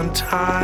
beyond time.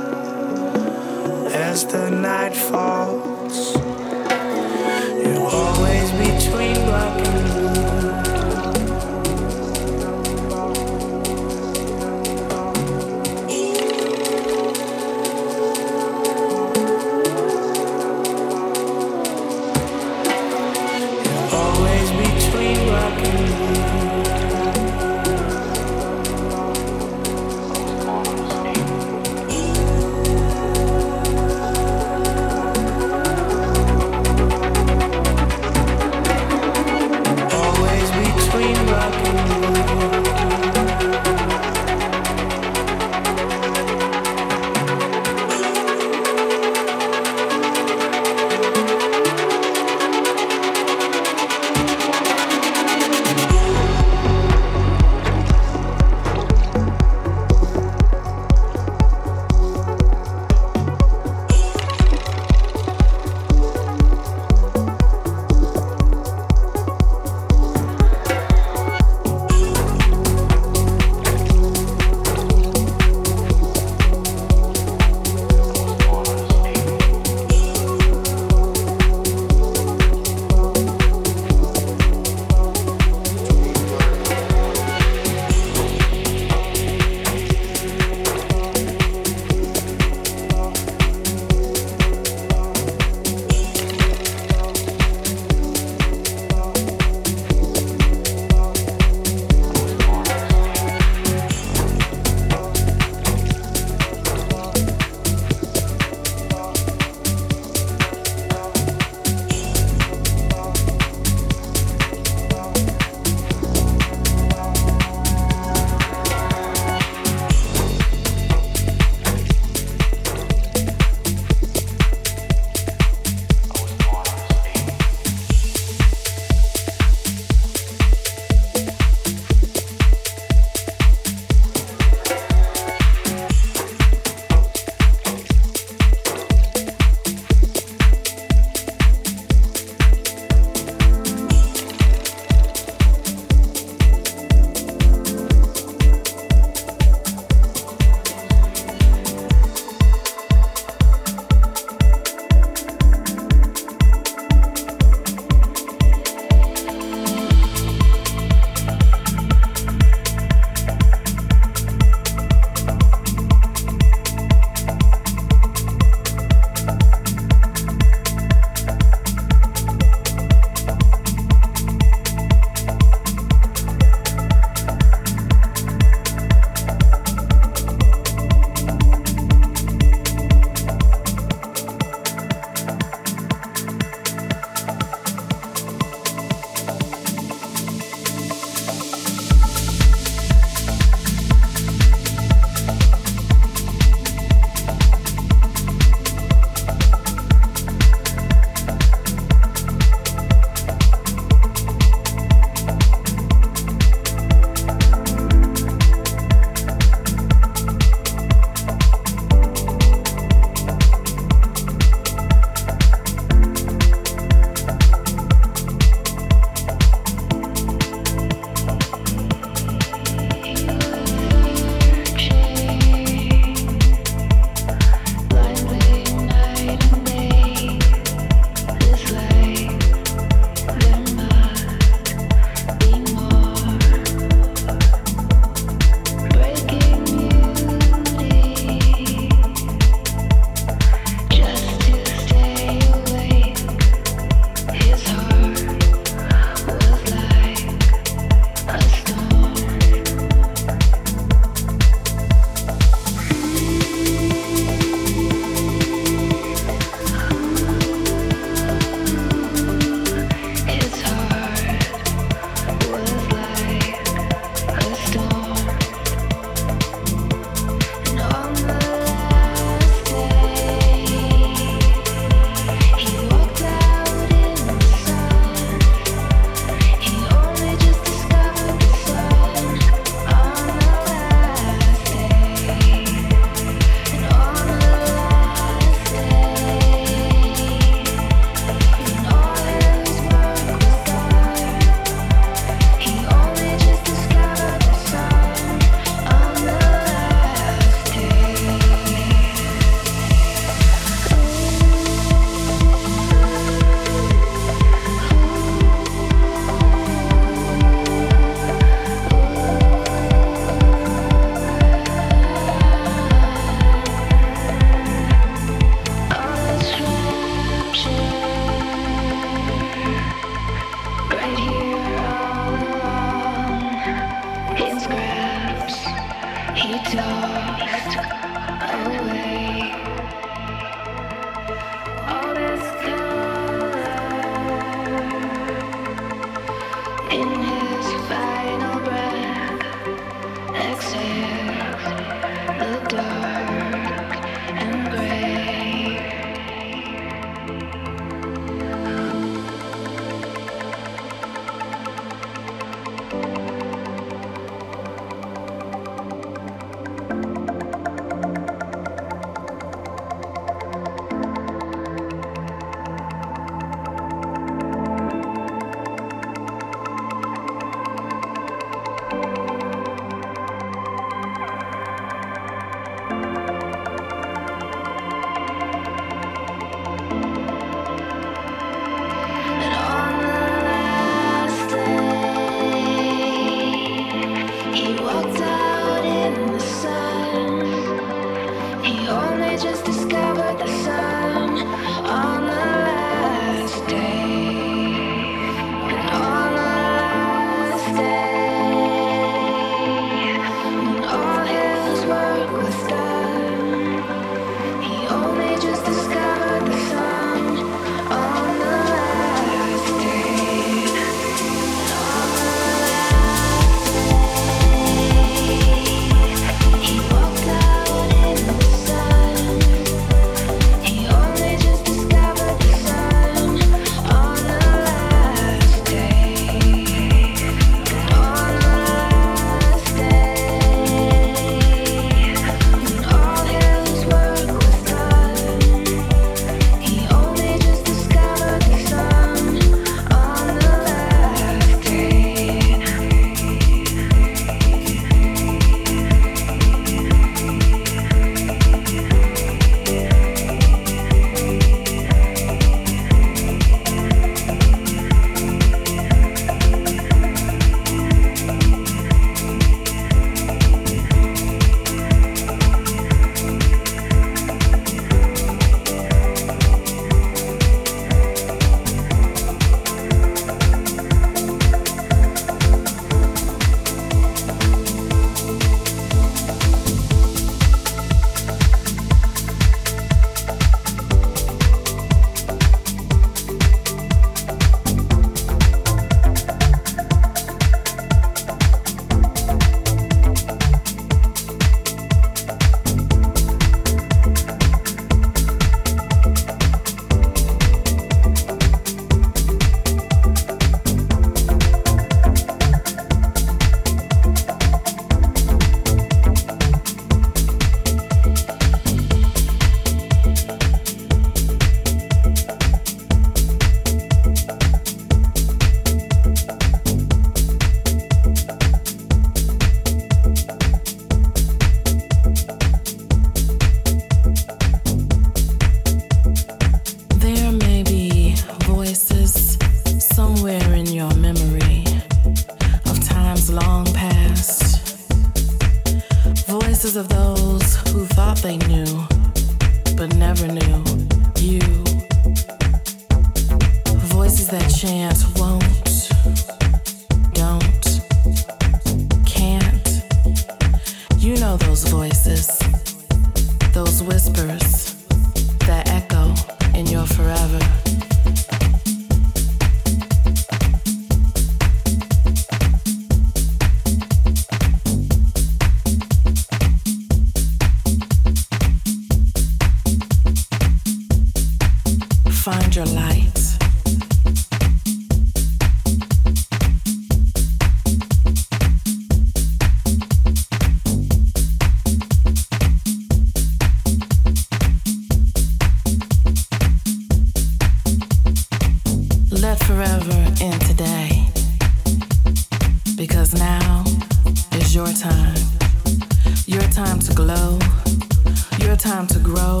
to grow,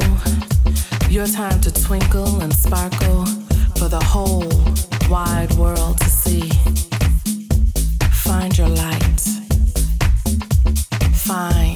your time to twinkle and sparkle for the whole wide world to see. Find your light. Find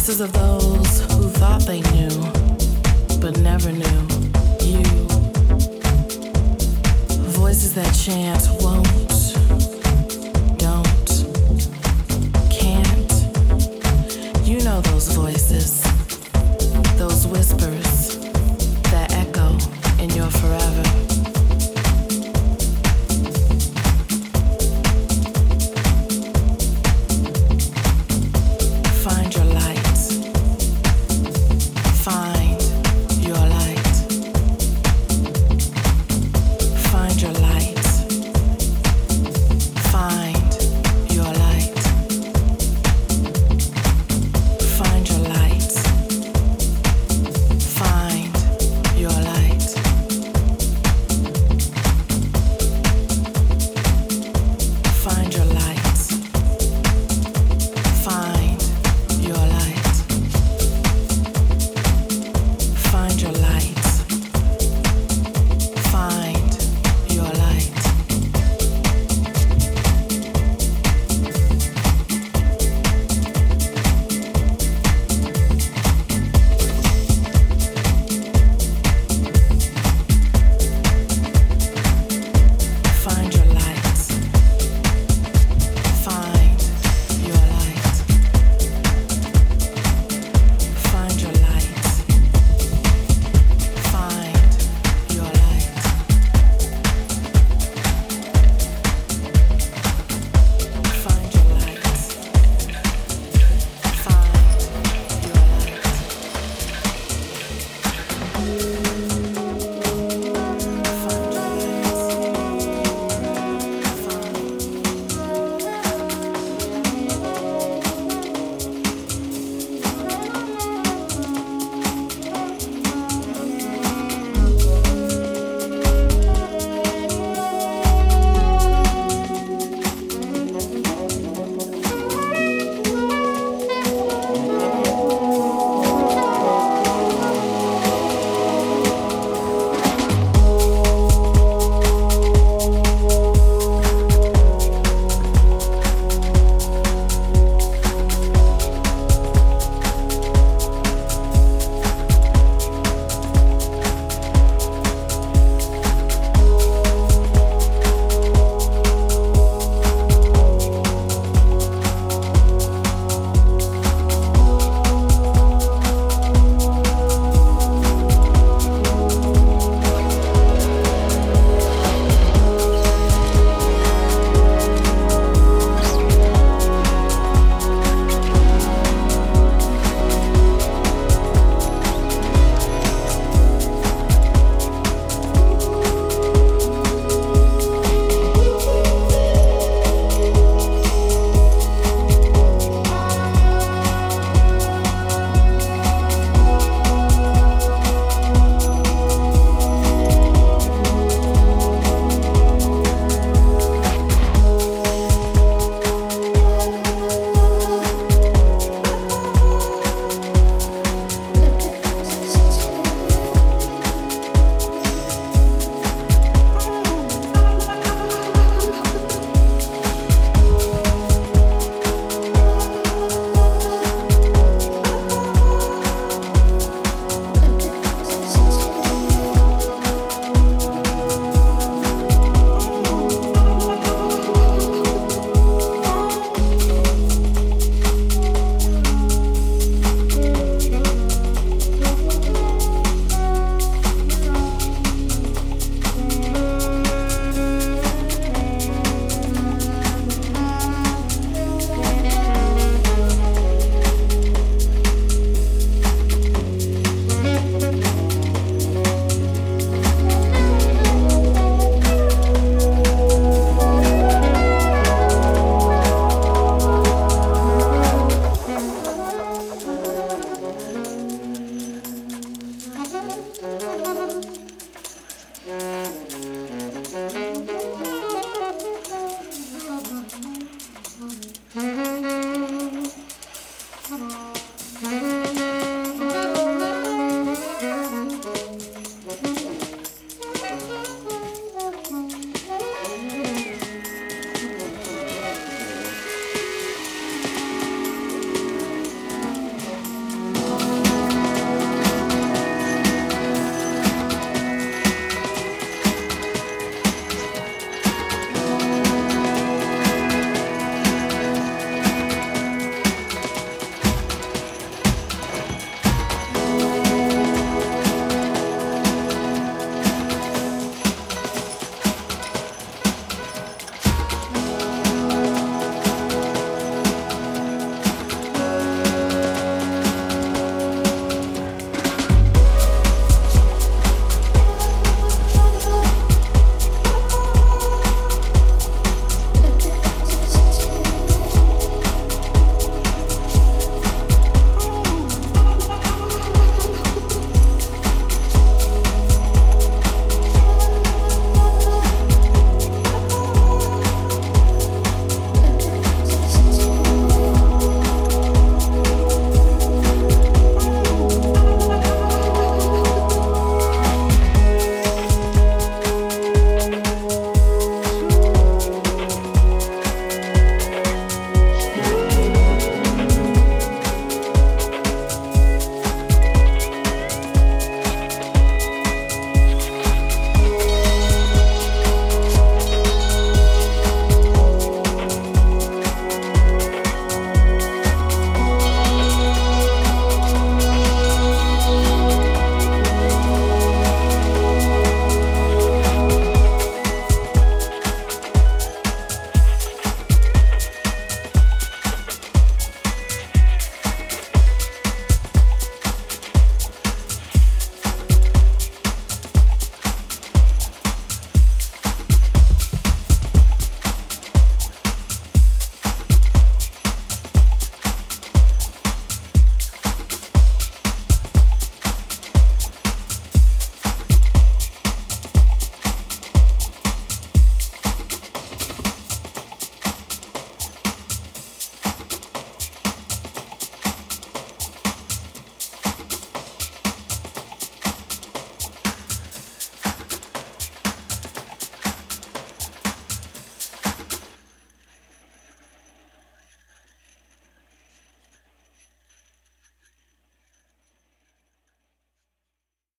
voices of those who thought they knew, but never knew you. Voices that chant won't, don't, can't. You know those voices, those whispers that echo in your forever.